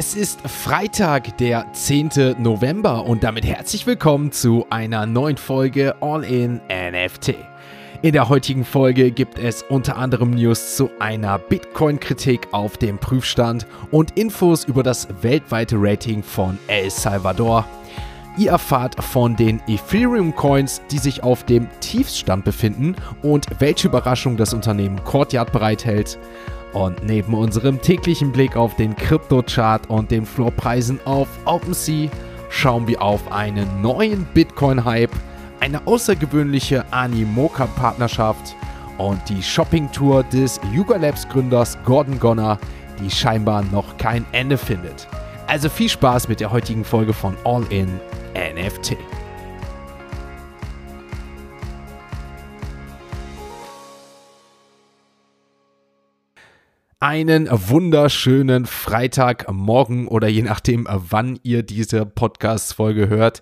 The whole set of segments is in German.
Es ist Freitag, der 10. November und damit herzlich willkommen zu einer neuen Folge All in NFT. In der heutigen Folge gibt es unter anderem News zu einer Bitcoin-Kritik auf dem Prüfstand und Infos über das weltweite Rating von El Salvador. Ihr erfahrt von den Ethereum-Coins, die sich auf dem Tiefstand befinden und welche Überraschung das Unternehmen Courtyard bereithält. Und neben unserem täglichen Blick auf den Krypto-Chart und den Floorpreisen auf OpenSea schauen wir auf einen neuen Bitcoin-Hype, eine außergewöhnliche Animoca-Partnerschaft und die Shopping-Tour des Yuga Labs-Gründers Gordon Gonner, die scheinbar noch kein Ende findet. Also viel Spaß mit der heutigen Folge von All In NFT. Einen wunderschönen Freitagmorgen oder je nachdem, wann ihr diese Podcast-Folge hört.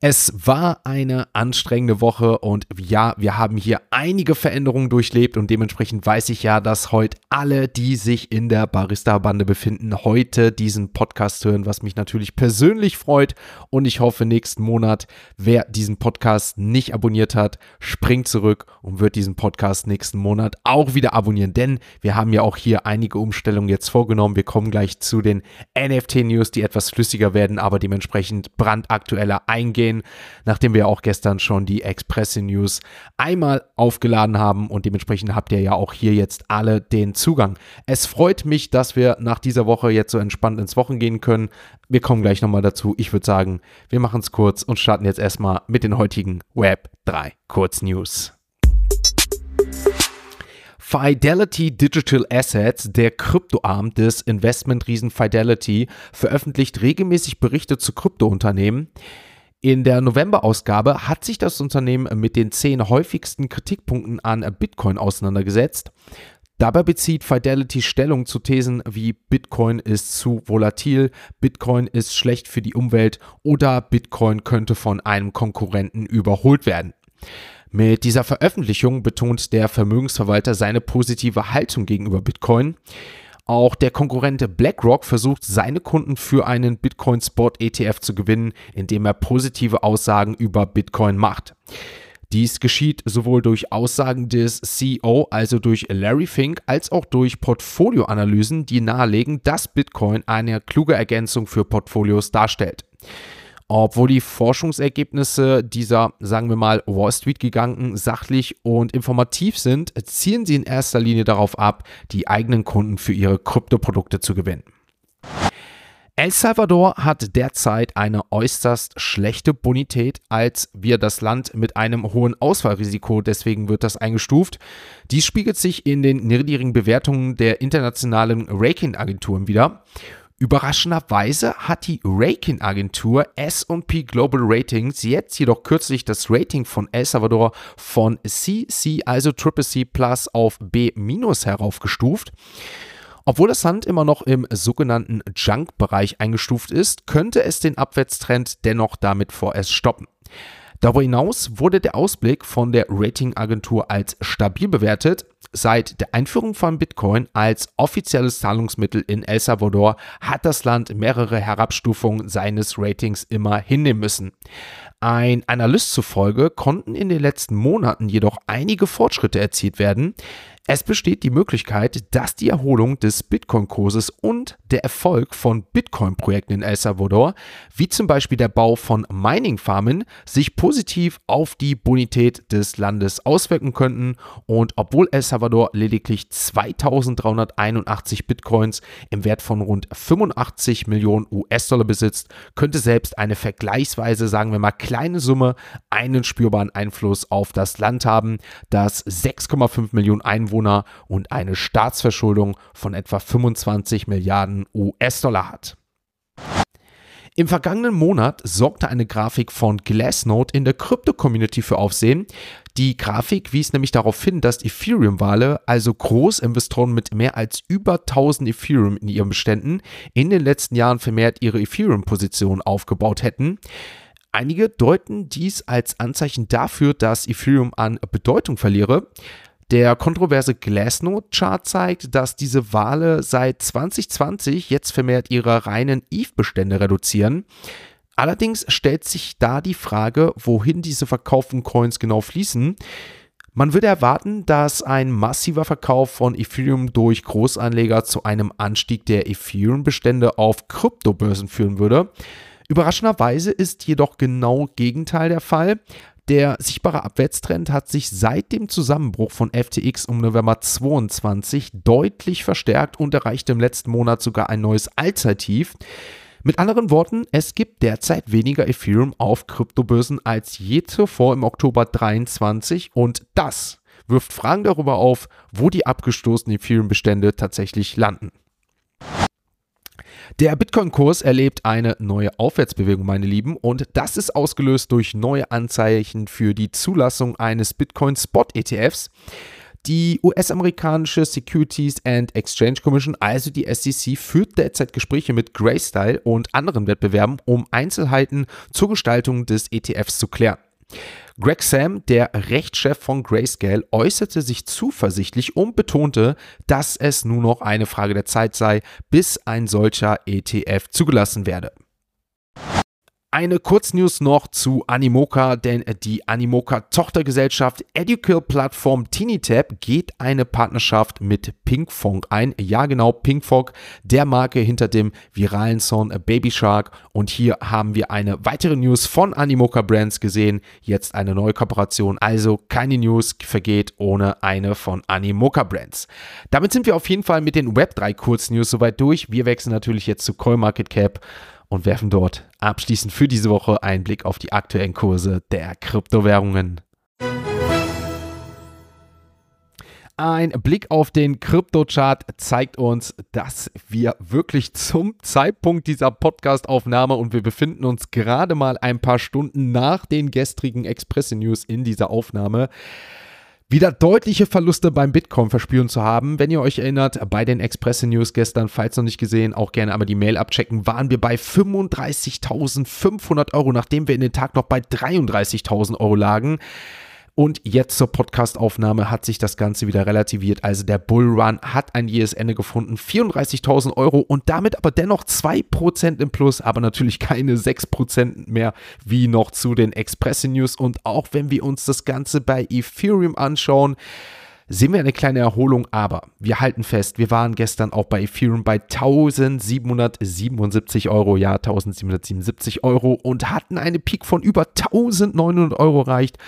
Es war eine anstrengende Woche und ja, wir haben hier einige Veränderungen durchlebt und dementsprechend weiß ich ja, dass heute alle, die sich in der Barista-Bande befinden, heute diesen Podcast hören, was mich natürlich persönlich freut. Und ich hoffe nächsten Monat, wer diesen Podcast nicht abonniert hat, springt zurück und wird diesen Podcast nächsten Monat auch wieder abonnieren, denn wir haben ja auch hier einige Umstellungen jetzt vorgenommen. Wir kommen gleich zu den NFT-News, die etwas flüssiger werden, aber dementsprechend brandaktueller eingehen sehen, nachdem wir auch gestern schon die Express News einmal aufgeladen haben und dementsprechend habt ihr ja auch hier jetzt alle den Zugang. Es freut mich, dass wir nach dieser Woche jetzt so entspannt ins Wochen gehen können. Wir kommen gleich nochmal dazu. Ich würde sagen, wir machen es kurz und starten jetzt erstmal mit den heutigen Web 3 Kurznews. Fidelity Digital Assets, der Kryptoarm des Investmentriesen Fidelity, veröffentlicht regelmäßig Berichte zu Kryptounternehmen. In der November-Ausgabe hat sich das Unternehmen mit den zehn häufigsten Kritikpunkten an Bitcoin auseinandergesetzt. Dabei bezieht Fidelity Stellung zu Thesen wie Bitcoin ist zu volatil, Bitcoin ist schlecht für die Umwelt oder Bitcoin könnte von einem Konkurrenten überholt werden. Mit dieser Veröffentlichung betont der Vermögensverwalter seine positive Haltung gegenüber Bitcoin. Auch der Konkurrent BlackRock versucht, seine Kunden für einen Bitcoin Spot ETF zu gewinnen, indem er positive Aussagen über Bitcoin macht. Dies geschieht sowohl durch Aussagen des CEO, also durch Larry Fink, als auch durch Portfolioanalysen, die nahelegen, dass Bitcoin eine kluge Ergänzung für Portfolios darstellt. Obwohl die Forschungsergebnisse dieser, sagen wir mal, Wall Street-Giganten sachlich und informativ sind, zielen sie in erster Linie darauf ab, die eigenen Kunden für ihre Kryptoprodukte zu gewinnen. El Salvador hat derzeit eine äußerst schlechte Bonität, als wir das Land mit einem hohen Ausfallrisiko, deswegen wird das eingestuft. Dies spiegelt sich in den niedrigen Bewertungen der internationalen Rating-Agenturen wieder. Überraschenderweise hat die Rating-Agentur S&P Global Ratings jetzt jedoch kürzlich das Rating von El Salvador von CC, also Triple C Plus auf B- heraufgestuft. Obwohl das Land immer noch im sogenannten Junk-Bereich eingestuft ist, könnte es den Abwärtstrend dennoch damit vorerst stoppen. Darüber hinaus wurde der Ausblick von der Ratingagentur als stabil bewertet. Seit der Einführung von Bitcoin als offizielles Zahlungsmittel in El Salvador hat das Land mehrere Herabstufungen seines Ratings immer hinnehmen müssen. Ein Analyst zufolge konnten in den letzten Monaten jedoch einige Fortschritte erzielt werden. Es besteht die Möglichkeit, dass die Erholung des Bitcoin-Kurses und der Erfolg von Bitcoin-Projekten in El Salvador, wie zum Beispiel der Bau von Mining-Farmen, sich positiv auf die Bonität des Landes auswirken könnten. Und obwohl El Salvador lediglich 2381 Bitcoins im Wert von rund 85 Millionen US-Dollar besitzt, könnte selbst eine vergleichsweise, sagen wir mal, kleine Summe einen spürbaren Einfluss auf das Land haben, das 6,5 Millionen Einwohner Einwohner und eine Staatsverschuldung von etwa 25 Milliarden US-Dollar hat. Im vergangenen Monat sorgte eine Grafik von Glassnode in der Krypto-Community für Aufsehen. Die Grafik wies nämlich darauf hin, dass Ethereum-Wale, also Großinvestoren mit mehr als über 1000 Ethereum in ihren Beständen, in den letzten Jahren vermehrt ihre Ethereum-Position aufgebaut hätten. Einige deuten dies als Anzeichen dafür, dass Ethereum an Bedeutung verliere. Der kontroverse Glassnode-Chart zeigt, dass diese Wale seit 2020 jetzt vermehrt ihre reinen ETH-Bestände reduzieren. Allerdings stellt sich da die Frage, wohin diese verkauften Coins genau fließen. Man würde erwarten, dass ein massiver Verkauf von Ethereum durch Großanleger zu einem Anstieg der Ethereum-Bestände auf Kryptobörsen führen würde. Überraschenderweise ist jedoch genau Gegenteil der Fall. Der sichtbare Abwärtstrend hat sich seit dem Zusammenbruch von FTX um November 22 deutlich verstärkt und erreichte im letzten Monat sogar ein neues Allzeittief. Mit anderen Worten, es gibt derzeit weniger Ethereum auf Kryptobörsen als je zuvor im Oktober 23 und das wirft Fragen darüber auf, wo die abgestoßenen Ethereum-Bestände tatsächlich landen. Der Bitcoin-Kurs erlebt eine neue Aufwärtsbewegung, meine Lieben, und das ist ausgelöst durch neue Anzeichen für die Zulassung eines Bitcoin-Spot-ETFs. Die US-amerikanische Securities and Exchange Commission, also die SEC, führt derzeit Gespräche mit Graystyle und anderen Wettbewerben, um Einzelheiten zur Gestaltung des ETFs zu klären. Greg Sam, der Rechtschef von Grayscale, äußerte sich zuversichtlich und betonte, dass es nur noch eine Frage der Zeit sei, bis ein solcher ETF zugelassen werde. Eine Kurznews noch zu Animoca, denn die Animoca-Tochtergesellschaft Educal-Plattform TiniTap geht eine Partnerschaft mit Pinkfong ein. Ja, genau, Pinkfong, der Marke hinter dem viralen Song Baby Shark. Und hier haben wir eine weitere News von Animoca Brands gesehen. Jetzt eine neue Kooperation. Also keine News vergeht ohne eine von Animoca Brands. Damit sind wir auf jeden Fall mit den Web3 Kurznews soweit durch. Wir wechseln natürlich jetzt zu CoinMarketCap und werfen dort abschließend für diese Woche einen Blick auf die aktuellen Kurse der Kryptowährungen. Ein Blick auf den Kryptochart zeigt uns, dass wir wirklich zum Zeitpunkt dieser Podcastaufnahme und wir befinden uns gerade mal ein paar Stunden nach den gestrigen Express News in dieser Aufnahme wieder deutliche Verluste beim Bitcoin verspüren zu haben. Wenn ihr euch erinnert, bei den Express News gestern, falls noch nicht gesehen, auch gerne einmal die Mail abchecken, waren wir bei 35.500 Euro, nachdem wir in den Tag noch bei 33.000 Euro lagen. Und jetzt zur Podcastaufnahme hat sich das Ganze wieder relativiert. Also der Bullrun hat ein jähes Ende gefunden. 34.000 Euro und damit aber dennoch 2% im Plus, aber natürlich keine 6% mehr wie noch zu den Express News. Und auch wenn wir uns das Ganze bei Ethereum anschauen, sehen wir eine kleine Erholung, aber wir halten fest, wir waren gestern auch bei Ethereum bei 1777 Euro, ja 1777 Euro und hatten eine Peak von über 1900 Euro erreicht.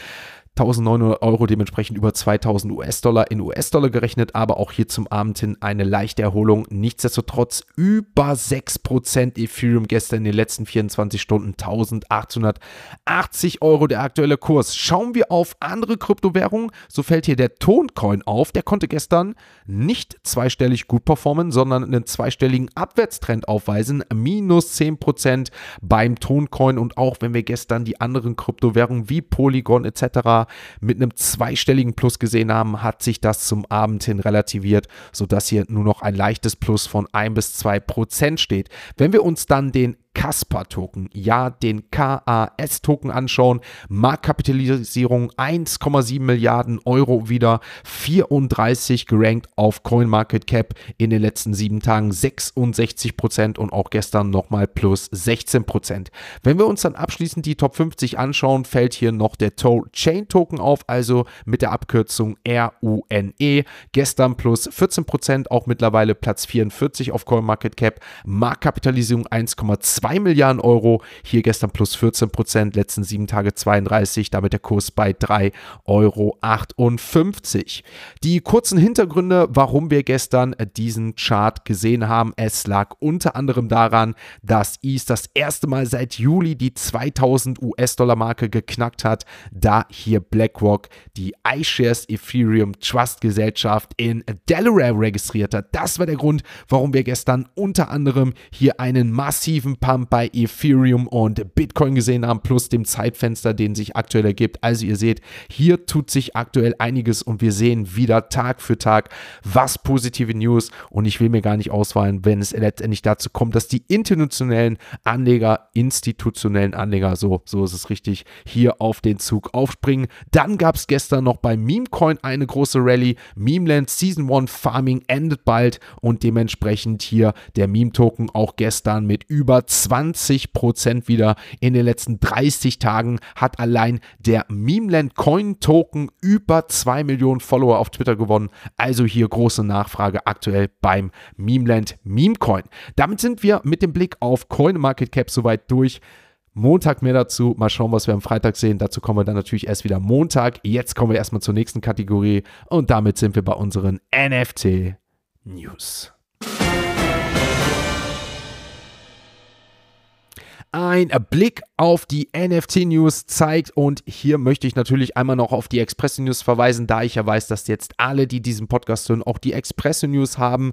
1900 Euro, dementsprechend über 2000 US-Dollar in US-Dollar gerechnet, aber auch hier zum Abend hin eine leichte Erholung. Nichtsdestotrotz über 6% Ethereum gestern in den letzten 24 Stunden 1880 Euro der aktuelle Kurs. Schauen wir auf andere Kryptowährungen, so fällt hier der Toncoin auf. Der konnte gestern nicht zweistellig gut performen, sondern einen zweistelligen Abwärtstrend aufweisen. Minus 10% beim Toncoin und auch wenn wir gestern die anderen Kryptowährungen wie Polygon etc mit einem zweistelligen Plus gesehen haben, hat sich das zum Abend hin relativiert, sodass hier nur noch ein leichtes Plus von 1 bis 2 Prozent steht. Wenn wir uns dann den Kasper-Token, ja, den KAS-Token anschauen. Marktkapitalisierung 1,7 Milliarden Euro wieder, 34 gerankt auf CoinMarketCap in den letzten sieben Tagen 66 Prozent und auch gestern nochmal plus 16 Prozent. Wenn wir uns dann abschließend die Top 50 anschauen, fällt hier noch der Chain Token auf, also mit der Abkürzung RUNE. Gestern plus 14 Prozent, auch mittlerweile Platz 44 auf CoinMarketCap. Marktkapitalisierung 1,2 2 Milliarden Euro. Hier gestern plus 14 Prozent, letzten sieben Tage 32, damit der Kurs bei 3,58 Euro. Die kurzen Hintergründe, warum wir gestern diesen Chart gesehen haben. Es lag unter anderem daran, dass ETH das erste Mal seit Juli die 2000 US-Dollar-Marke geknackt hat, da hier BlackRock die iShares Ethereum Trust Gesellschaft in Delaware registriert hat. Das war der Grund, warum wir gestern unter anderem hier einen massiven Pump haben bei Ethereum und Bitcoin gesehen haben, plus dem Zeitfenster, den sich aktuell ergibt. Also ihr seht, hier tut sich aktuell einiges und wir sehen wieder Tag für Tag was positive News und ich will mir gar nicht auswahlen, wenn es letztendlich dazu kommt, dass die internationalen Anleger, institutionellen Anleger, so, so ist es richtig, hier auf den Zug aufspringen. Dann gab es gestern noch bei Memecoin eine große Rallye. Memeland Season 1 Farming endet bald und dementsprechend hier der Meme-Token auch gestern mit über 20% wieder in den letzten 30 Tagen hat allein der Memeland Coin Token über 2 Millionen Follower auf Twitter gewonnen. Also hier große Nachfrage aktuell beim Memeland Memecoin. Damit sind wir mit dem Blick auf CoinMarketCap soweit durch. Montag mehr dazu. Mal schauen, was wir am Freitag sehen. Dazu kommen wir dann natürlich erst wieder Montag. Jetzt kommen wir erstmal zur nächsten Kategorie und damit sind wir bei unseren NFT News. Ein Blick auf die NFT-News zeigt und hier möchte ich natürlich einmal noch auf die Express-News verweisen, da ich ja weiß, dass jetzt alle, die diesen Podcast hören, auch die Express-News haben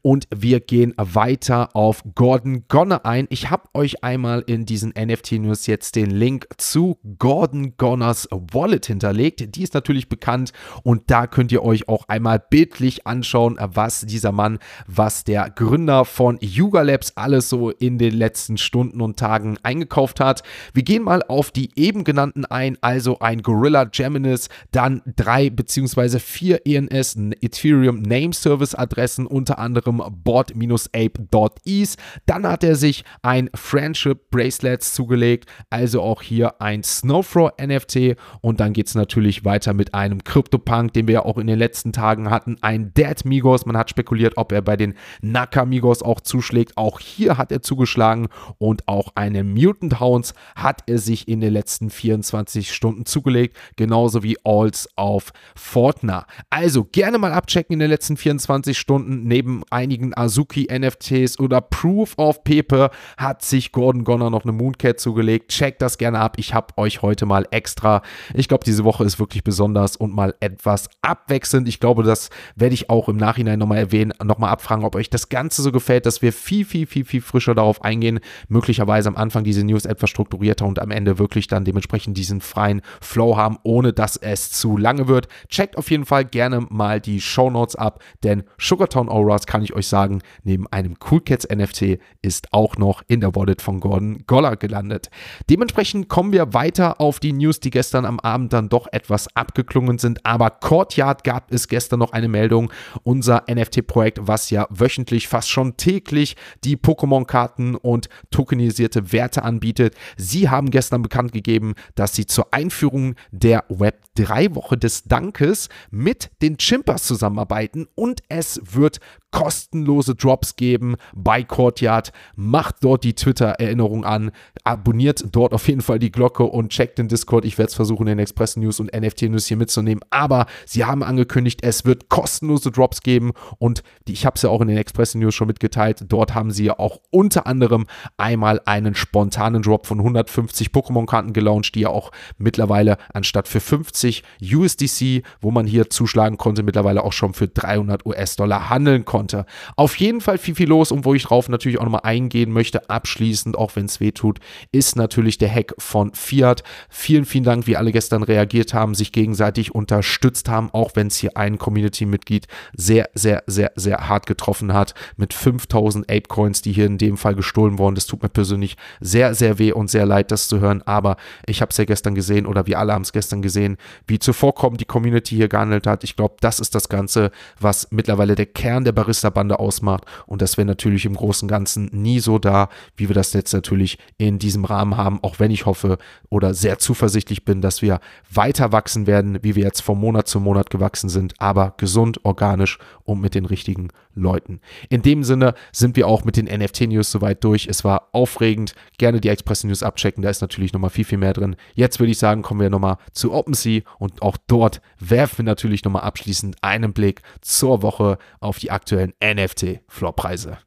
und wir gehen weiter auf Gordon Gonner ein. Ich habe euch einmal in diesen NFT-News jetzt den Link zu Gordon Gonners Wallet hinterlegt. Die ist natürlich bekannt und da könnt ihr euch auch einmal bildlich anschauen, was dieser Mann, was der Gründer von Yuga Labs alles so in den letzten Stunden und Tagen Tagen eingekauft hat. Wir gehen mal auf die eben genannten ein, also ein Gorilla Geminis, dann drei bzw. vier ENS Ethereum Name Service Adressen, unter anderem bot-ape.ease. Dann hat er sich ein Friendship Bracelet zugelegt, also auch hier ein Snowflow NFT und dann geht es natürlich weiter mit einem CryptoPunk, den wir ja auch in den letzten Tagen hatten, ein Dead Migos. Man hat spekuliert, ob er bei den Nakamigos auch zuschlägt. Auch hier hat er zugeschlagen und auch ein eine Mutant Hounds hat er sich in den letzten 24 Stunden zugelegt, genauso wie Alls auf Fortnite. Also gerne mal abchecken in den letzten 24 Stunden. Neben einigen Azuki NFTs oder Proof of Paper hat sich Gordon Gonner noch eine Mooncat zugelegt. Checkt das gerne ab. Ich habe euch heute mal extra, ich glaube, diese Woche ist wirklich besonders und mal etwas abwechselnd. Ich glaube, das werde ich auch im Nachhinein nochmal erwähnen, nochmal abfragen, ob euch das Ganze so gefällt, dass wir viel, viel, viel, viel frischer darauf eingehen. Möglicherweise am Anfang diese News etwas strukturierter und am Ende wirklich dann dementsprechend diesen freien Flow haben, ohne dass es zu lange wird. Checkt auf jeden Fall gerne mal die Show Notes ab, denn Sugartown Auras kann ich euch sagen, neben einem Cool Cats NFT ist auch noch in der Wallet von Gordon Goller gelandet. Dementsprechend kommen wir weiter auf die News, die gestern am Abend dann doch etwas abgeklungen sind, aber Courtyard gab es gestern noch eine Meldung, unser NFT-Projekt, was ja wöchentlich, fast schon täglich die Pokémon-Karten und tokenisierte Werte anbietet. Sie haben gestern bekannt gegeben, dass sie zur Einführung der Web 3 Woche des Dankes mit den Chimpers zusammenarbeiten und es wird kostenlose Drops geben bei Courtyard. Macht dort die Twitter-Erinnerung an, abonniert dort auf jeden Fall die Glocke und checkt den Discord. Ich werde es versuchen, in Express News und NFT News hier mitzunehmen. Aber sie haben angekündigt, es wird kostenlose Drops geben und die, ich habe es ja auch in den Express News schon mitgeteilt. Dort haben sie ja auch unter anderem einmal einen spontanen Drop von 150 Pokémon-Karten gelauncht, die ja auch mittlerweile anstatt für 50 USDC, wo man hier zuschlagen konnte, mittlerweile auch schon für 300 US-Dollar handeln konnte konnte. Auf jeden Fall viel, viel los und wo ich drauf natürlich auch nochmal eingehen möchte, abschließend, auch wenn es weh tut, ist natürlich der Hack von Fiat. Vielen, vielen Dank, wie alle gestern reagiert haben, sich gegenseitig unterstützt haben, auch wenn es hier ein Community-Mitglied sehr, sehr, sehr, sehr hart getroffen hat mit 5000 Ape-Coins, die hier in dem Fall gestohlen wurden. Das tut mir persönlich sehr, sehr weh und sehr leid, das zu hören, aber ich habe es ja gestern gesehen oder wir alle haben es gestern gesehen, wie zuvorkommend die Community hier gehandelt hat. Ich glaube, das ist das Ganze, was mittlerweile der Kern der Barriere Barista-Bande ausmacht. Und das wäre natürlich im Großen Ganzen nie so da, wie wir das jetzt natürlich in diesem Rahmen haben, auch wenn ich hoffe oder sehr zuversichtlich bin, dass wir weiter wachsen werden, wie wir jetzt von Monat zu Monat gewachsen sind, aber gesund, organisch und mit den richtigen Leuten. In dem Sinne sind wir auch mit den NFT-News soweit durch. Es war aufregend. Gerne die Express-News abchecken. Da ist natürlich nochmal viel, viel mehr drin. Jetzt würde ich sagen, kommen wir nochmal zu OpenSea und auch dort werfen wir natürlich nochmal abschließend einen Blick zur Woche auf die aktuellen NFT-Floorpreise.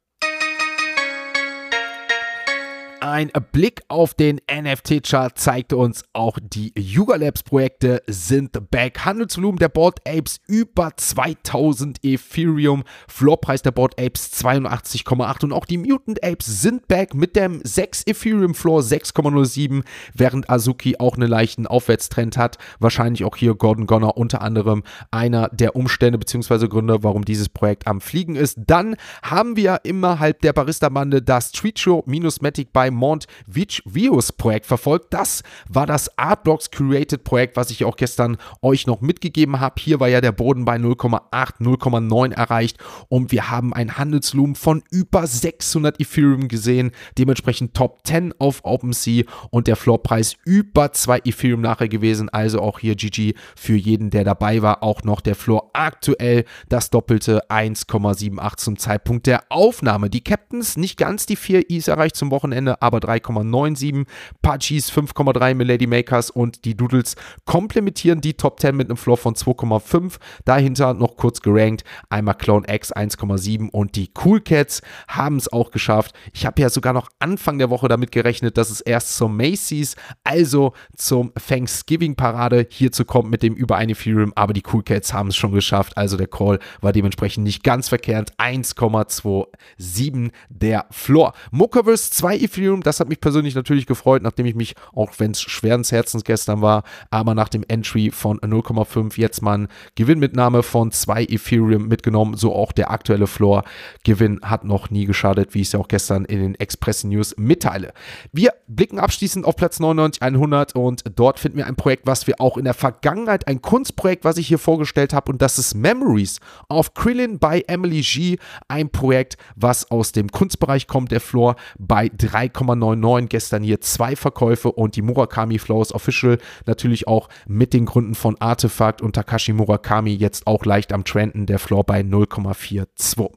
Ein Blick auf den NFT-Chart zeigt uns, auch die Yuga Labs Projekte sind back. Handelsvolumen der Board Apes über 2000 Ethereum. Floorpreis der Board Apes 82,8 und auch die Mutant Apes sind back mit dem 6 Ethereum Floor 6,07, während Azuki auch einen leichten Aufwärtstrend hat. Wahrscheinlich auch hier Gordon Gonner unter anderem einer der Umstände bzw. Gründe, warum dieses Projekt am Fliegen ist. Dann haben wir innerhalb der Barista-Bande das Street Show minus Matic bei Mont Vius Projekt verfolgt. Das war das Artblocks Curated Projekt, was ich auch gestern euch noch mitgegeben habe. Hier war ja der Boden bei 0,8, 0,9 erreicht und wir haben ein Handelsvolumen von über 600 Ethereum gesehen. Dementsprechend Top 10 auf OpenSea und der Floorpreis über 2 Ethereum nachher gewesen. Also auch hier GG für jeden, der dabei war. Auch noch der Floor aktuell das doppelte 1,78 zum Zeitpunkt der Aufnahme. Die Captains nicht ganz die 4 Is erreicht zum Wochenende, aber 3,97. Pudgies 5,3 Milady Makers und die Doodles komplementieren die Top 10 mit einem Floor von 2,5. Dahinter noch kurz gerankt einmal Clone X 1,7 und die Cool Cats haben es auch geschafft. Ich habe ja sogar noch Anfang der Woche damit gerechnet, dass es erst zum Macy's, also zum Thanksgiving-Parade hierzu kommt mit dem über eine Ethereum, aber die Cool Cats haben es schon geschafft. Also der Call war dementsprechend nicht ganz verkehrt. 1,27 der Floor. Mokaverse 2 Ethereum, das hat mich persönlich natürlich gefreut, nachdem ich mich, auch wenn es schweren Herzens gestern war, aber nach dem Entry von 0,5 jetzt mal ein Gewinnmitnahme von 2 Ethereum mitgenommen. So auch der aktuelle Floor. Gewinn hat noch nie geschadet, wie ich es ja auch gestern in den Express News mitteile. Wir blicken abschließend auf Platz 99, 100 und dort finden wir ein Projekt, was wir auch in der Vergangenheit, ein Kunstprojekt, was ich hier vorgestellt habe und das ist Memories of Krillin by Emily G. Ein Projekt, was aus dem Kunstbereich kommt, der Floor bei 3,99. Gestern hier zwei Verkäufe und die Murakami Flows Official natürlich auch mit den Gründen von Artefakt und Takashi Murakami jetzt auch leicht am Trenden, der Floor bei 0,42.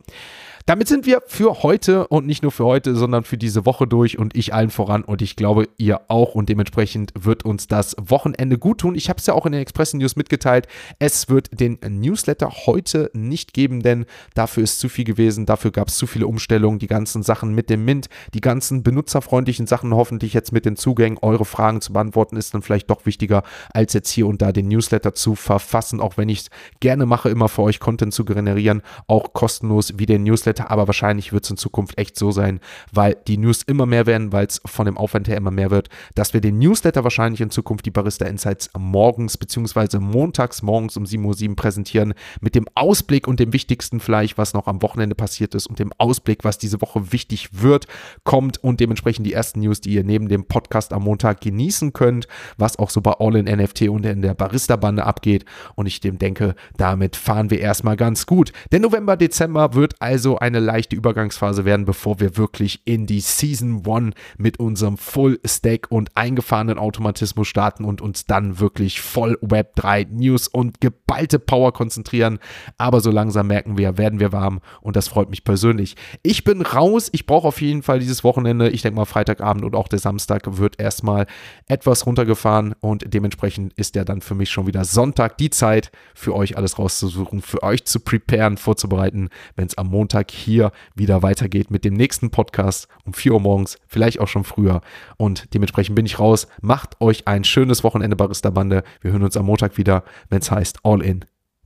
Damit sind wir für heute und nicht nur für heute, sondern für diese Woche durch und ich allen voran und ich glaube, ihr auch und dementsprechend wird uns das Wochenende gut tun. Ich habe es ja auch in den Express News mitgeteilt. Es wird den Newsletter heute nicht geben, denn dafür ist zu viel gewesen. Dafür gab es zu viele Umstellungen, die ganzen Sachen mit dem Mint, die ganzen benutzerfreundlichen Sachen hoffentlich jetzt mit den Zugängen. Eure Fragen zu beantworten ist dann vielleicht doch wichtiger, als jetzt hier und da den Newsletter zu verfassen, auch wenn ich es gerne mache, immer für euch Content zu generieren, auch kostenlos wie den Newsletter Newsletter, aber wahrscheinlich wird es in Zukunft echt so sein, weil die News immer mehr werden, weil es von dem Aufwand her immer mehr wird, dass wir den Newsletter wahrscheinlich in Zukunft die Barista Insights morgens bzw. montags morgens um 7.07 Uhr präsentieren mit dem Ausblick und dem Wichtigsten vielleicht, was noch am Wochenende passiert ist und dem Ausblick, was diese Woche wichtig wird, kommt und dementsprechend die ersten News, die ihr neben dem Podcast am Montag genießen könnt, was auch so bei All in NFT und in der Barista-Bande abgeht. Und ich dem denke, damit fahren wir erstmal ganz gut. Der November, Dezember wird also eine leichte Übergangsphase werden, bevor wir wirklich in die Season 1 mit unserem Full Stack und eingefahrenen Automatismus starten und uns dann wirklich voll Web 3 News und geballte Power konzentrieren. Aber so langsam merken wir, werden wir warm und das freut mich persönlich. Ich bin raus. Ich brauche auf jeden Fall dieses Wochenende. Ich denke mal, Freitagabend und auch der Samstag wird erstmal etwas runtergefahren und dementsprechend ist ja dann für mich schon wieder Sonntag die Zeit, für euch alles rauszusuchen, für euch zu preparen, vorzubereiten, wenn es am Montag hier wieder weitergeht mit dem nächsten Podcast um 4 Uhr morgens, vielleicht auch schon früher. Und dementsprechend bin ich raus. Macht euch ein schönes Wochenende, Barista Bande. Wir hören uns am Montag wieder, wenn es heißt All in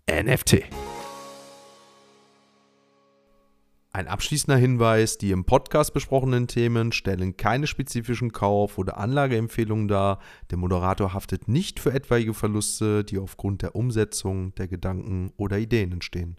NFT. Ein abschließender Hinweis, die im Podcast besprochenen Themen stellen keine spezifischen Kauf- oder Anlageempfehlungen dar. Der Moderator haftet nicht für etwaige Verluste, die aufgrund der Umsetzung der Gedanken oder Ideen entstehen.